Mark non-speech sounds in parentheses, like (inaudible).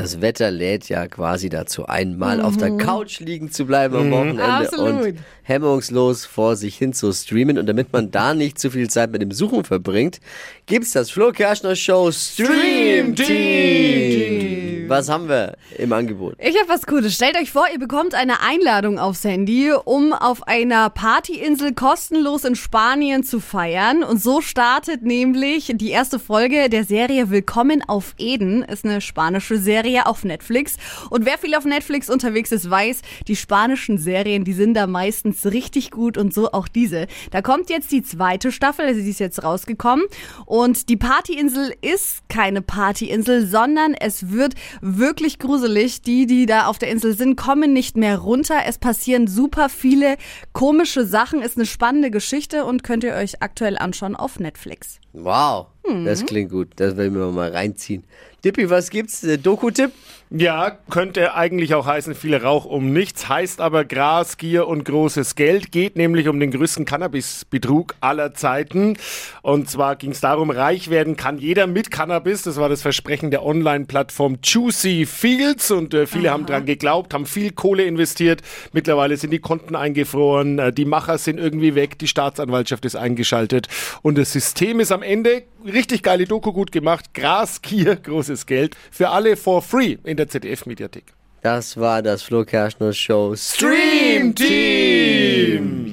Das Wetter lädt ja quasi dazu ein, mal auf der Couch liegen zu bleiben am Wochenende Absolut. und hemmungslos vor sich hin zu streamen. Und damit man da nicht zu viel Zeit mit dem Suchen verbringt, gibt's das Flo Kerschner Show Stream Team. Was haben wir im Angebot? Ich habe was Cooles. Stellt euch vor, ihr bekommt eine Einladung aufs Handy, um auf einer Partyinsel kostenlos in Spanien zu feiern. Und so startet nämlich die erste Folge der Serie Willkommen auf Eden. Ist eine spanische Serie auf Netflix. Und wer viel auf Netflix unterwegs ist, weiß, die spanischen Serien, die sind da meistens richtig gut und so auch diese. Da kommt jetzt die zweite Staffel, also sie ist jetzt rausgekommen. Und die Partyinsel ist keine Partyinsel, sondern es wird wirklich gruselig. Die, die da auf der Insel sind, kommen nicht mehr runter. Es passieren super viele komische Sachen. Ist eine spannende Geschichte und könnt ihr euch aktuell anschauen auf Netflix. Wow, Mhm. das klingt gut. Das werden wir mal reinziehen. Dippi, was gibt's? Äh, Doku-Tipp? Ja, könnte eigentlich auch heißen, viel Rauch um nichts, heißt aber Gras, Gier und großes Geld. Geht nämlich um den größten Cannabis-Betrug aller Zeiten. Und zwar ging es darum, reich werden kann jeder mit Cannabis. Das war das Versprechen der Online-Plattform Juicy Fields. Und äh, viele haben dran geglaubt, haben viel Kohle investiert. Mittlerweile sind die Konten eingefroren, äh, die Macher sind irgendwie weg, die Staatsanwaltschaft ist eingeschaltet. Und das System ist am Ende richtig geile Doku gut gemacht. Gras, Gier, (laughs) großes Geld. Für alle for free in der ZDF-Mediathek. Das war das Flo Kerschner Show Stream Team!